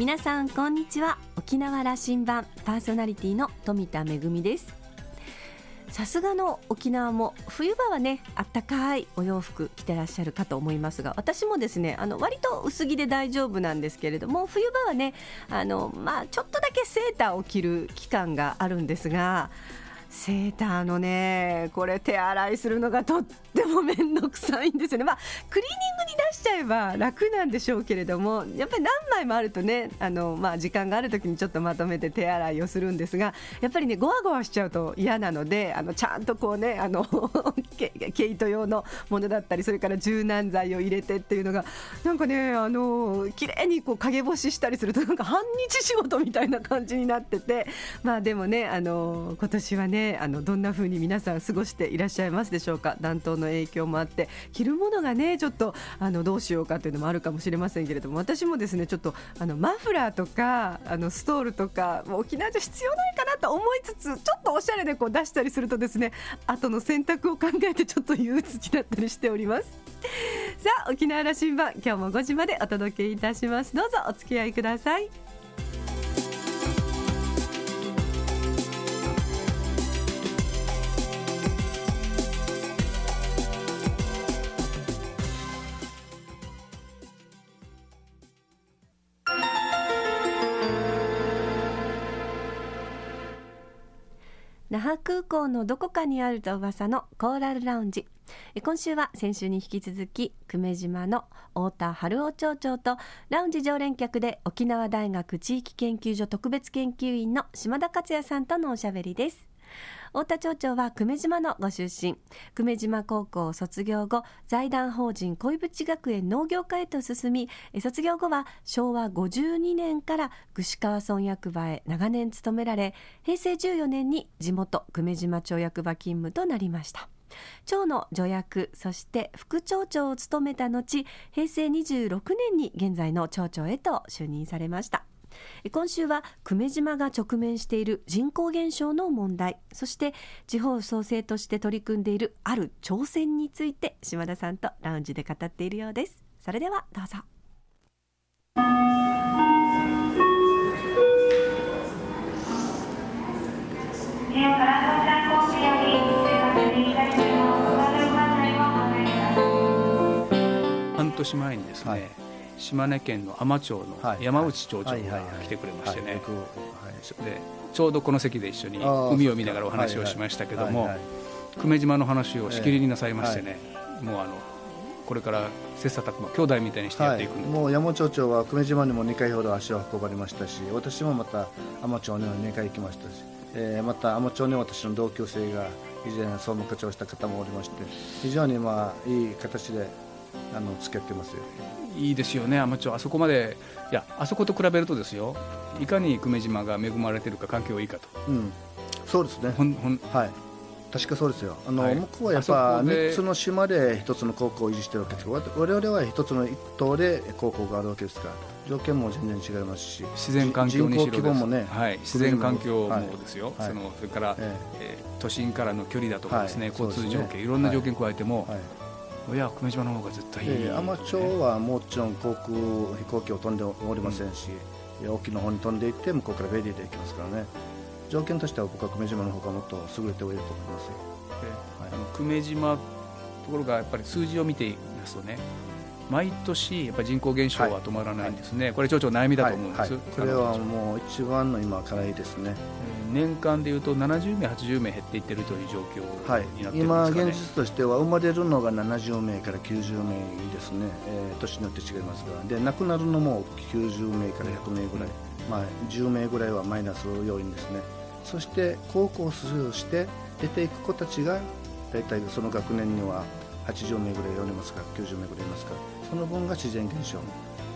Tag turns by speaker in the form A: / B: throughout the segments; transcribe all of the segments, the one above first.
A: 皆さんこんにちは。沖縄羅針盤パーソナリティの富田恵です。さすがの沖縄も冬場はねあったかいお洋服着てらっしゃるかと思いますが私もですねあの割と薄着で大丈夫なんですけれども冬場はねあの、まあ、ちょっとだけセーターを着る期間があるんですがセーターのねこれ手洗いするのがとっても面倒くさいんですよね。まあクリーニングに出しちゃえば楽なんでしょうけれどもやっぱり何枚もあるとねあの、まあ、時間がある時にちょっとまとめて手洗いをするんですがやっぱりねごわごわしちゃうと嫌なのであのちゃんとこうねあの 毛糸用のものだったりそれから柔軟剤を入れてっていうのがなんかねあの綺麗にこう陰干ししたりするとなんか半日仕事みたいな感じになっててまあでもねあの今年はねねあのどんな風に皆さん過ごしていらっしゃいますでしょうか？暖冬の影響もあって着るものがねちょっとあのどうしようかというのもあるかもしれませんけれども私もですねちょっとあのマフラーとかあのストールとか沖縄じゃ必要ないかなと思いつつちょっとおしゃれでこう出したりするとですね後の選択を考えてちょっと憂鬱になったりしております。さあ沖縄羅針盤今日も5時までお届けいたします。どうぞお付き合いください。港のどこかにあると噂のコーラルラウンジ。今週は先週に引き続き久米島の太田春夫町長とラウンジ常連客で沖縄大学地域研究所特別研究員の島田克也さんとのおしゃべりです。太田町長は久米島のご出身。久米島高校を卒業後財団法人恋淵学園農業科へと進み卒業後は昭和52年から串川村役場へ長年勤められ平成14年に地元久米島町役場勤務となりました。町の助役そして副町長を務めた後平成26年に現在の町長へと就任されました。今週は久米島が直面している人口減少の問題。そして地方創生として取り組んでいるある挑戦について島田さんとラウンジで語っているようです。それではどうぞ。
B: 半年前にですね、はい島根県の海士町の山内町長が来てくれましてね。でちょうどこの席で一緒に海を見ながらお話をしましたけども久米島の話をしきりになさいましてね、もうあのこれから切磋琢磨兄弟みたいにしてやっていく、はい、
C: もう山町長は久米島にも2回ほど足を運ばれましたし私もまた海士町に2回行きましたし、えー、また海士町に私の同級生が以前総務課長した方もおりまして非常にまあいい形であの付き合ってますよ。
B: いいですよね、アマチュア、あそこまで、いや、あそこと比べるとですよ、いかに久米島が恵まれてるか、環境いいかと、
C: うん、そうですね、ほんほんはい。確かそうですよ、あの、はい、向こうはやっぱ3つの島で1つの高校を維持してるわけです。けど、我々は1つの1島で高校があるわけですから、条件も全然違いますし、
B: 自然環境にしろ
C: もね、
B: はい、自然環境もですよ、はい、そのそれから、ええー、都心からの距離だとかですね、はい、交通条件、ね、いろんな条件加えても、はいいや久米島の方が絶対いい、ね、
C: えー、海士町はもちろん航空飛行機を飛んでおりませんし、うん、沖の方に飛んでいって向こうからフェリーで行きますからね。条件としては僕は久米島の方がもっと優れておいると思いますよ、
B: はい、あの久米島ところがやっぱり数字を見ていますとね。毎年やっぱり人口減少は止まらないんですね、はい、これ町長悩みだと思うんです、はい、
C: これはもう一番の今課題ですね、
B: 年間でいうと70名、80名減っていってるという状況になってるんですか、ね、
C: はい、今、現実としては生まれるのが70名から90名ですね、えー、年によって違いますが。で亡くなるのも90名から100名ぐらい、まあ、10名ぐらいはマイナス要因ですね。そして高校を卒して出ていく子たちが大体その学年には80名ぐらいおりますか90名ぐらいいますかその分が自然現象、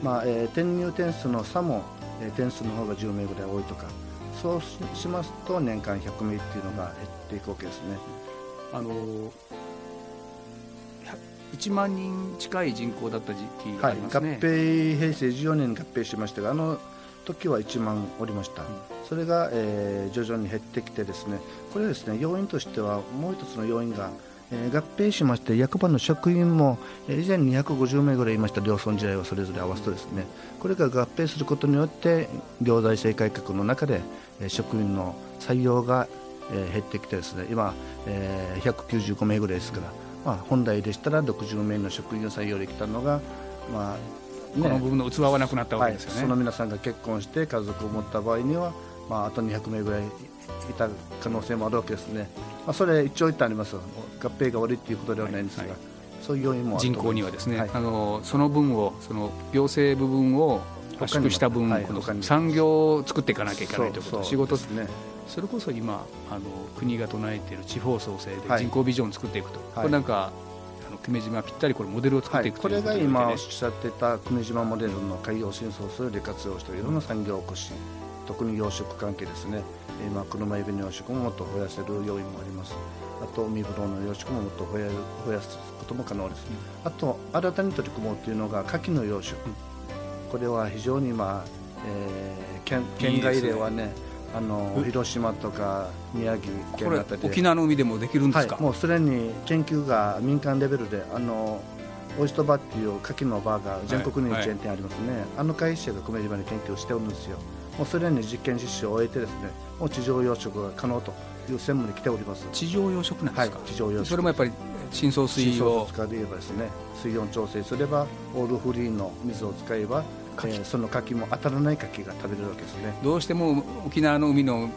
C: まあえー、転入点数の差も、えー、点数の方が10名ぐらい多いとかそうしますと年間100名っていうのが減っていくわけですね。あの
B: 1万人近い人口だった時期がありますね、
C: はい、合併平成14年に合併しましたがあの時は1万おりました、うん、それが、えー、徐々に減ってきてですね。これですね要因としてはもう一つの要因が、えー、合併しまして役場の職員も、えー、以前250名ぐらいいました両村時代をそれぞれ合わすとですね。これが合併することによって行財政改革の中で、えー、職員の採用が、えー、減ってきてですね今、えー、195名ぐらいですから、まあ、本来でしたら60名の職員を採用できたのが、まあ
B: ね、この部分の器はなくなったわけですよね、
C: はい、その皆さんが結婚して家族を持った場合には、まあ、あと200名ぐらいいた可能性もあるわけですね、まあ、それ一応言ってあります。合併が悪いということではないんですが、はいはい、そういう要因も
B: 人口にはですね、はい、あのその分をその行政部分を圧縮した分、はい、産業を作っていかなきゃいけないということ仕事ですね。それこそ今あの国が唱えている地方創生で人口ビジョンを作っていくと、これなんか久米島ぴったりこれモデルを作っていく、
C: はい、これが今おっしゃってた久米島モデルの海洋深層水を利活用していろんな産業を起こし特に養殖関係ですね。今車エビの養殖ももっと増やせる要因もあります。あと海ぶどうの養殖ももっと増や増やすことも可能です、あと新たに取り組もうというのが牡蠣の養殖、これは非常に今、えー、県県外ではねあの広島とか宮城県あたり
B: 沖縄の海でもできるんですか、
C: はい、もうすでに研究が民間レベルであのオイストバっていう牡蠣のバーが全国にチェーン店ありますね、はいはい、あの会社が久米島に研究しておるんですよもうすでに実験実施を終えてですねもう地上養殖が可能という専門に来ております。
B: 地上養殖なんですか、
C: はい、地上養殖。
B: それもやっぱり深層水
C: を使で言えばですね水温調整すればオールフリーの水を使えばえー、その牡蠣も当たらない牡蠣が食べれるわけですね。
B: どうしても沖縄の海の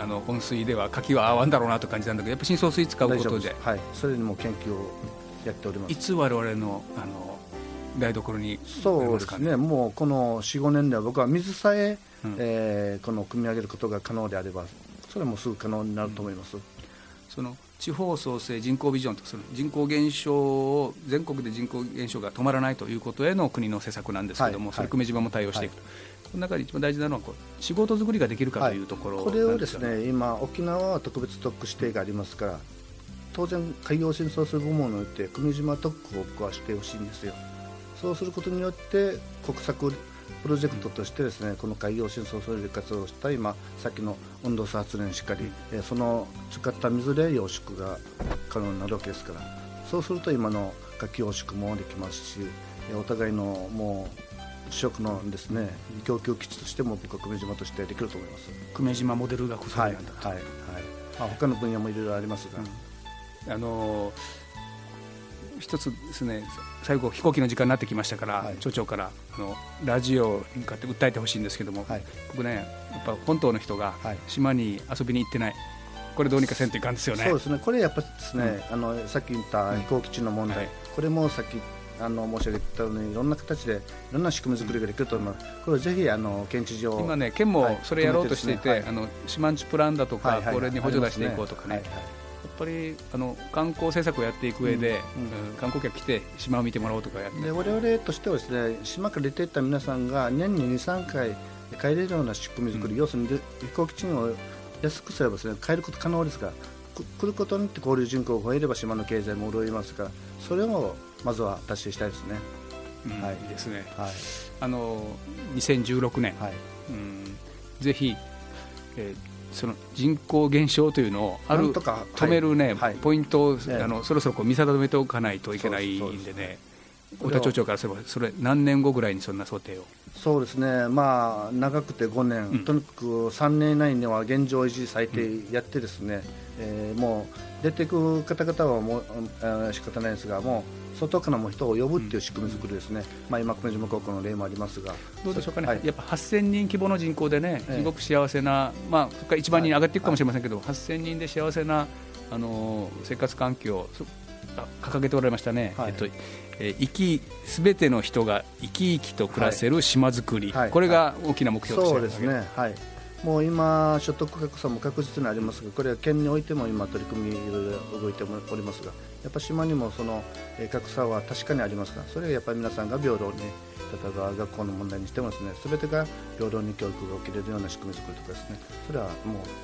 B: あの温水では牡蠣は合わんだろうなと感じなんだけどやっぱ深層水使うことで。
C: はい。それにも研究をやっております。
B: いつ我々のあの台所に、
C: そうですね。もうこの45年では僕は水さえうん、えー、この組み上げることが可能であればそれもすぐ可能になると思います、うん、
B: その地方創生人口ビジョンとする人口減少を全国で人口減少が止まらないということへの国の施策なんですけれども、はい、それ久米島も対応していくと、はい、この中で一番大事なのはこう仕事作りができるかというところ、
C: はい、これをですね今沖縄は特別特区指定がありますから当然海洋戦争する部門において久米島特区を僕はしてほしいんですよそうすることによって国策プロジェクトとしてですねこの海洋深層水利活動をした今さっきの温度差発電しっかり、えー、その使った水で養殖が可能になるわけですから。そうすると今の牡蠣養殖もできますしお互いのもう食のですね供給基地としても僕は久米島としてできると思います。
B: 久米島モデル学
C: それなんだと、はいはいはい。まあ、他の分野もいろいろありますが、
B: うん、あのー一つですね最後飛行機の時間になってきましたから、はい、町長からあのラジオに向かって訴えてほしいんですけども、はい、僕ねやっぱ本島の人が島に遊びに行ってない、これどうにかせんといかんですよね。
C: そうですね。これやっぱですね、うん、あのさっき言った飛行基地の問題、うんはい、これもさっきあの申し上げたようにいろんな形でいろんな仕組み作りができると思います、これぜひあの県知事を
B: 今ね県もそれやろうとしていて、はい。ね、あの島んちプランだとか、これに補助出していこうとかね、ぱりあの観光政策をやっていく上で、うんうん、観光客来て島を見てもらおうとかやって。
C: で我々としてはですね島から出ていった皆さんが年に2、3回帰れるような仕組み作り、うん、要するに飛行機賃を安くすればですね帰ること可能ですが来ることによって交流人口が増えれば島の経済も潤いますからそれをまずは達成したいですね。
B: はい、いいですね、はい、あの2016年、はい。うん、ぜひ、えーその人口減少というのをある止めるね、はい、ポイントを、あのそろそろこう見定めておかないといけないんでね。太田町長からすれば、それ、何年後ぐらいにそんな想定を？
C: そうですね、まあ、長くて5年、うん、とにかく3年以内には現状維持最低やって、ですね、うん、えー、もう出ていく方々はもう、えー、仕方ないですが、もう外からも人を呼ぶっていう仕組み作りですね、うん、まあ、今、久米島高校の例もありますが、
B: どうでしょうかね、はい、やっぱ8000人規模の人口でね、すごく幸せな、まあ、そこから1万人に上がっていくかもしれませんけど、はい、8000人で幸せなあの生活環境、掲げておられましたね、はい、えっとえー、すべての人が生き生きと暮らせる島づくり、はい、これが大きな目標
C: そうですね、はい、もう今、所得格差も確実にありますが、これは県においても今、取り組み、いろいろ動いておりますが、やっぱ島にもその格差は確かにありますが、それはやっぱり皆さんが平等に、例えば学校の問題にしてもですね、すべてが平等に教育が受けれるような仕組み作りとかですね、それはもう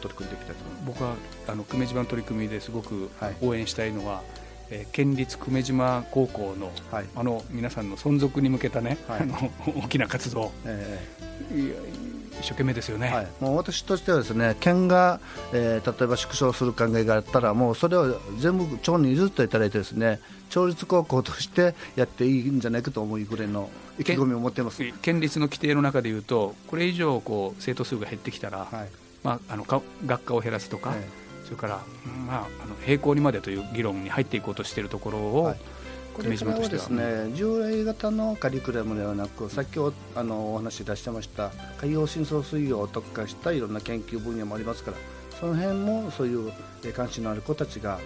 C: 取り組んでいきたいと思います。
B: 僕はあの久米島の取り組みですごく応援したいのは、はい。えー、県立久米島高校の、はい、あの皆さんの存続に向けたね、はい、あの 大きな活動、えー、一生懸命ですよね、はい、
C: もう私としてはですね県が、えー、例えば縮小する考えがあったらもうそれを全部町に譲っていただいてですね町立高校としてやっていいんじゃないかと思うぐらいの意気込みを持っています。
B: 県立の規定の中でいうとこれ以上こう生徒数が減ってきたら、はい、まあ、あの学科を減らすとか、はい、それから、まあ、あの並行にまでという議論に入っていこうとしているところを、はい
C: これからはですね従来型のカリキュラムではなく先ほどあのお話出してました海洋深層水溶を特化したいろんな研究分野もありますからその辺もそういう関心のある子たちが、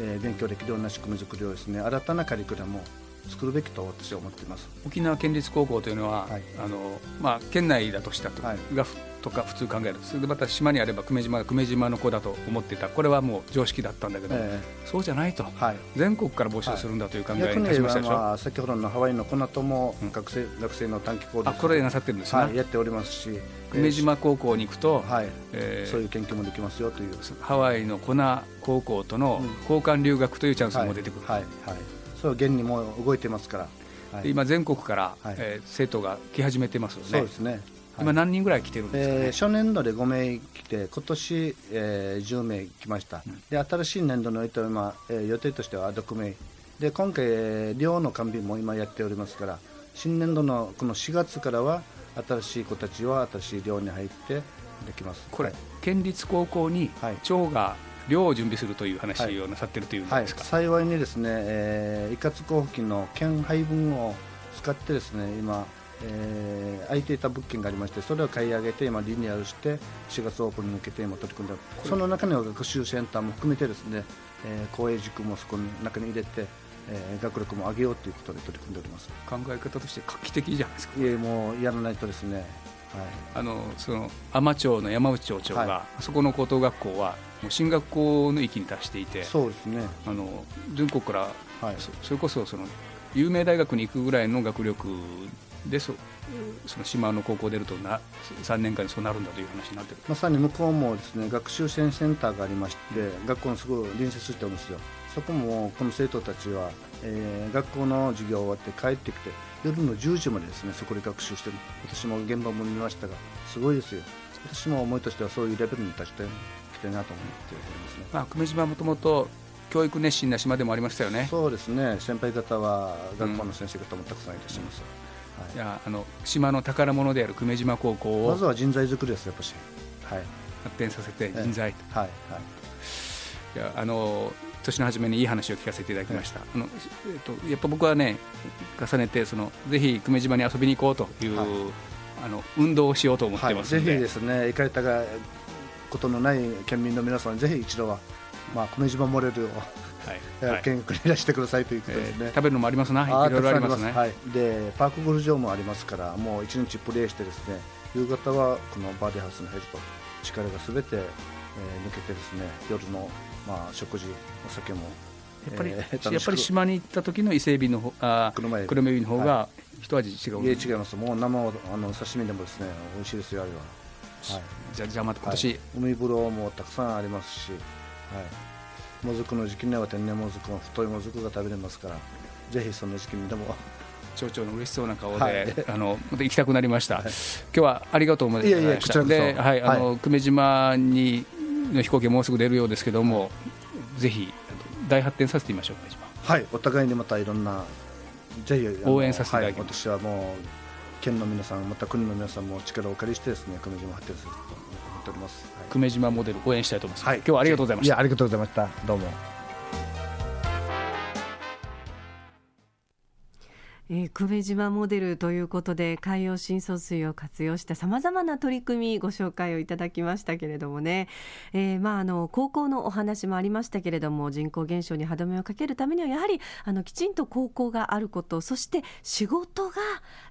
C: え、勉強できるような仕組み作りをですね新たなカリキュラムを作るべきと私は思っています。
B: 沖縄県立高校というのは、はい、あのまあ、県内だとしたと,、はい、がとか普通考える。それでまた島にあれば久米島が久米島の子だと思っていた。これはもう常識だったんだけど、えー、そうじゃないと、はい、全国から募集するんだという考えに立ちましたでしょ、ま
C: あ、先ほどのハワイのコナトも学生,、学生の短期講
B: 座あこれなさってるんですね、
C: はい、やっておりますし
B: 久米島高校に行くと、
C: はい。えー、そういう研究もできますよという。
B: ハワイのコナ高校との交換留学というチャンスも出てくる、
C: はい。はい。はい、そう現にも動いてますから。
B: はい、今、全国から、はい、えー、生徒が来始めてますよね。
C: そうですね。
B: 今、何人ぐらい来てるんですか、ね、えー、
C: 初年度で5名来て、今年、えー、10名来ました、うん、で新しい年度の今、えー、予定としては6名、で今回、えー、寮の完備も今やっておりますから、新年度のこの4月からは、新しい子たちは新しい寮に入ってできます。
B: これ、はい、県立高校に町が寮を準備するという話をなさっているというんですか、
C: はい、幸いにですね、えー、一括交付金の県配分を使ってですね今、えー、空いていた物件がありましてそれを買い上げて今リニューアルして4月オープンに向けて今取り組んでその中には学習センターも含めてですね、えー、公営塾もそこの中に入れてえー、学力も上げようということで取り組んでおります。
B: 考え方として画期的じゃないですか
C: いえもうやらないとですね
B: あのその海士町の山内町長が、はい、そこの高等学校はもう進学校の域に達していて
C: そうですね。
B: あの全国から、はい、そそれこそその有名大学に行くぐらいの学力でそその島の高校出るとな3年間にそうなるんだという話になってる。
C: まさに向こうもですね学習支援センターがありまして、うん、学校のすごい隣接してるんですよそこもこの生徒たちは、えー、学校の授業終わって帰ってきて夜の10時までですねそこで学習してる。私も現場も見ましたがすごいですよ。私も思いとしてはそういうレベルに達してきてるなと思っておりますね、
B: まあ、久米島はもともと教育熱心な島でもありましたよね。
C: そうですね。先輩方は学校の先生方もたくさんいらっしゃいます、
B: うん。はい、いやあの島の宝物である久米島高校
C: をまずは人材作りですやっぱし、はい、
B: 発展させて人材、
C: はいはい。
B: いやあの年の初めにいい話を聞かせていただきました、あのえっと、やっぱ僕はね重ねてそのぜひ久米島に遊びに行こうという、はい、あの運動をしようと思ってます
C: ので、はい、ぜひですね行かれたがことのない県民の皆さんぜひ一度は、まあ、久米島モレルをはい、見学にいらしてくださいということですね、えー、
B: 食べるのもありますな、いろいろありますね。はい、
C: でパークゴルフ場もありますから、もう一日プレーしてですね、夕方はこのバーディーハウスに入ると力がすべて、えー、抜けてですね、夜のまあ、食事、お酒も。
B: やっぱり、えー、やっぱり島に行った時の伊勢海老のあ車エビの方が一味違う、
C: い、違います。もう生あの刺身でもですね美味しいですよあれ
B: は、はい、じゃじゃあまた今年、はい、
C: 海風呂もたくさんありますし、はい、もずくの時期には天然もずくの太いもずくが食べれますからぜひその時期にでも。
B: 町長の嬉しそうな顔で、はい、あのまた行きたくなりました、はい、今日はありがとうございました。で、はい、あの久米島にの飛行機もうすぐ出るようですけども、ぜひ大発展させてみましょう
C: はいお互いにまたいろんなぜひ
B: 応援させていただき
C: ます、はい、私はもう県の皆さんまた国の皆さんも力をお借りしてですね久米島発展すると思っております、
B: はい、久米島モデル応援したいと思います、はい、今日はありがとうございました。
C: ありがとうございました。どうも
A: 久米島モデルということで海洋深層水を活用したさまざまな取り組みご紹介をいただきましたけれどもね、えー、まああの高校のお話もありましたけれども人口減少に歯止めをかけるためにはやはりあのきちんと高校があることそして仕事が、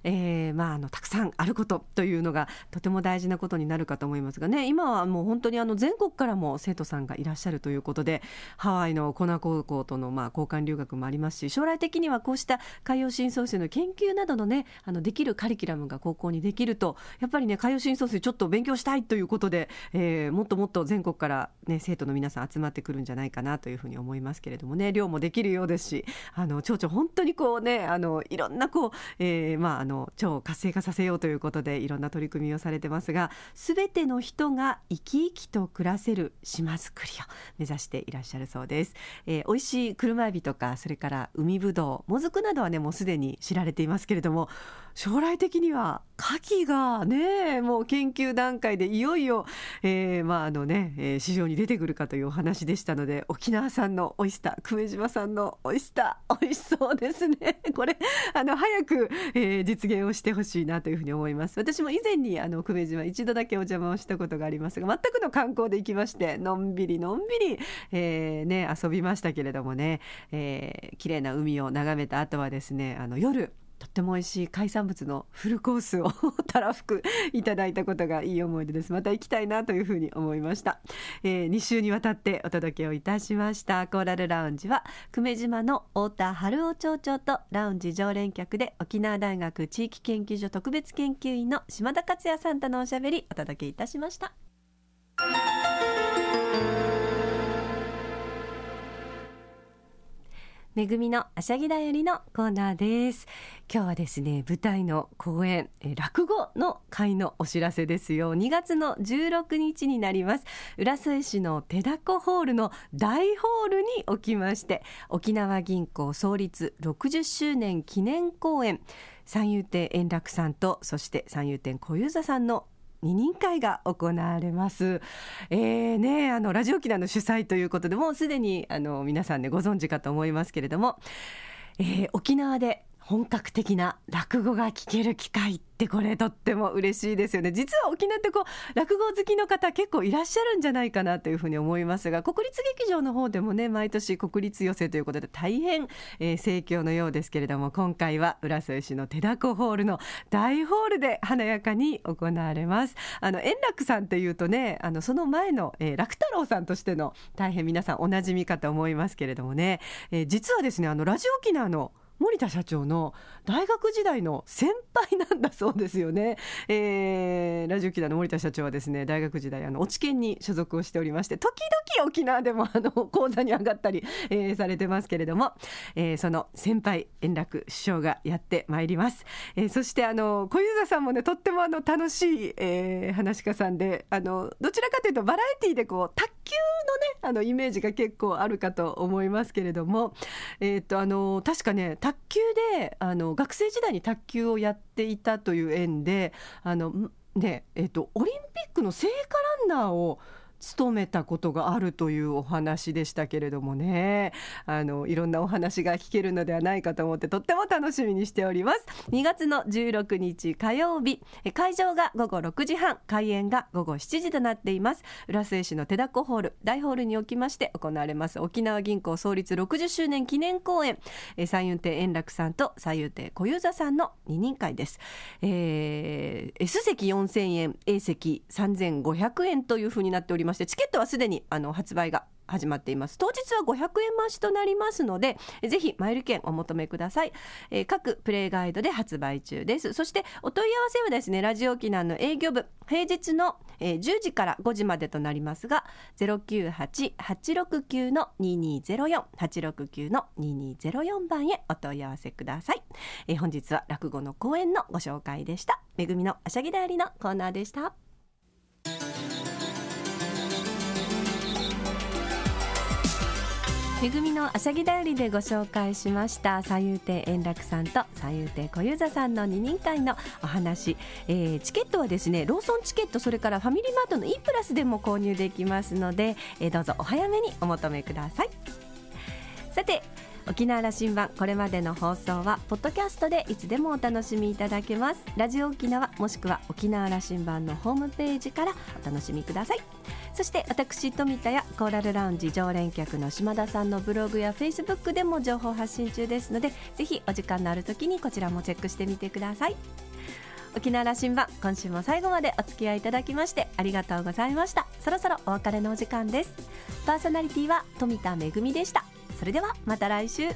A: えー、まああのたくさんあることというのがとても大事なことになるかと思いますがね。今はもう本当にあの全国からも生徒さんがいらっしゃるということでハワイのコナ高校とのまあ交換留学もありますし将来的にはこうした海洋深層創生の研究などのねあのできるカリキュラムが高校にできるとやっぱりね海洋深層水ちょっと勉強したいということで、えー、もっともっと全国からね生徒の皆さん集まってくるんじゃないかなというふうに思いますけれどもね。量もできるようですしあの町長本当にこうねあのいろんなこう、えー、まああの腸を活性化させようということでいろんな取り組みをされてますが全ての人が生き生きと暮らせる島づくりを目指していらっしゃるそうです、えー、美味しい車エビとかそれから海ぶどうもずくなどはねもうすでに知られれていますけれども将来的には牡蠣がねもう研究段階でいよいよ、えー、まああのね、えー、市場に出てくるかというお話でしたので沖縄産のオイスター久米島産のオイスター美味しそうですね。これあの早く、えー、実現をしてほしいなというふうに思います。私も以前にあの久米島一度だけお邪魔をしたことがありますが全くの観光で行きましてのんびりのんびり、えー、ね遊びましたけれどもね、えー、綺麗な海を眺めた後はですねあの夜っても美味しい海産物のフルコースをたらふくいただいたことがいい思い出です。また行きたいなというふうに思いました、えー、2週にわたってお届けをいたしました。コーラルラウンジは久米島の太田春夫町長とラウンジ常連客で沖縄大学地域研究所特別研究員の島田克也さんとのおしゃべりお届けいたしました。めぐみのあしゃぎだよりのコーナーです。今日はですね舞台の公演落語の会のお知らせですよ。2月の16日になります。浦添市の手だこホールの大ホールにおきまして沖縄銀行創立60周年記念公演三遊亭円楽さんとそして三遊亭小遊三さんの二人会が行われます。えー、ね、あのラジオ機内の主催ということでもうすでにあの皆さんねご存知かと思いますけれども、えー、沖縄で本格的な落語が聞ける機会ってこれとっても嬉しいですよね。実は沖縄ってこう落語好きの方結構いらっしゃるんじゃないかなというふうに思いますが国立劇場の方でもね毎年国立寄せということで大変、えー、盛況のようですけれども今回は浦添市の手だこホールの大ホールで華やかに行われます。あの円楽さんというとねあのその前の、えー、楽太郎さんとしての大変皆さんおなじみかと思いますけれどもね、えー、実はですねあのラジオ沖縄の森田社長の大学時代の先輩なんだそうですよね、えー、ラジオキラの森田社長はですね大学時代あの落研に所属をしておりまして時々沖縄でもあの 講座に上がったり、えー、されてますけれども、えー、その先輩円楽師匠がやってまいります、えー、そしてあの小遊三さんもねとってもあの楽しい、えー、話し家さんであのどちらかというとバラエティーでこう卓球のねあのイメージが結構あるかと思いますけれども、えー、っとあの確かね卓球であの学生時代に卓球をやっていたという縁であのねえっと、オリンピックの聖火ランナーを勤めたことがあるというお話でしたけれどもね。あのいろんなお話が聞けるのではないかと思ってとっても楽しみにしております。2月の16日火曜日会場が午後6時半開演が午後7時となっています。浦添市の手だこホール大ホールにおきまして行われます。沖縄銀行創立60周年記念公演。三遊亭円楽さんと三遊亭小遊三さんの二人会です、えー、S 席4000円 A 席3500円というふうになっておりまましてチケットはすでにあの発売が始まっています。当日は500円増しとなりますのでぜひマイル券お求めください、えー、各プレイガイドで発売中です。そしてお問い合わせはですねラジオ沖縄の営業部平日の、えー、10時から5時までとなりますが098-869の2204 869の2204番へお問い合わせください、えー、本日は落語の講演のご紹介でした。めぐみのあしゃぎだよりのコーナーでした。めぐみのあしゃぎだよりでご紹介しました。三遊亭円楽さんと三遊亭小遊三さんの二人会のお話、えー、チケットはですねローソンチケットそれからファミリーマートの E プラスでも購入できますので、えー、どうぞお早めにお求めください。さて沖縄羅針盤これまでの放送はポッドキャストでいつでもお楽しみいただけます。ラジオ沖縄もしくは沖縄羅針盤のホームページからお楽しみください。そして私富田やコーラルラウンジ常連客の島田さんのブログやフェイスブックでも情報発信中ですのでぜひお時間のある時にこちらもチェックしてみてください。沖縄羅針盤今週も最後までお付き合いいただきましてありがとうございました。そろそろお別れのお時間です。パーソナリティは富田恵でした。それではまた来週。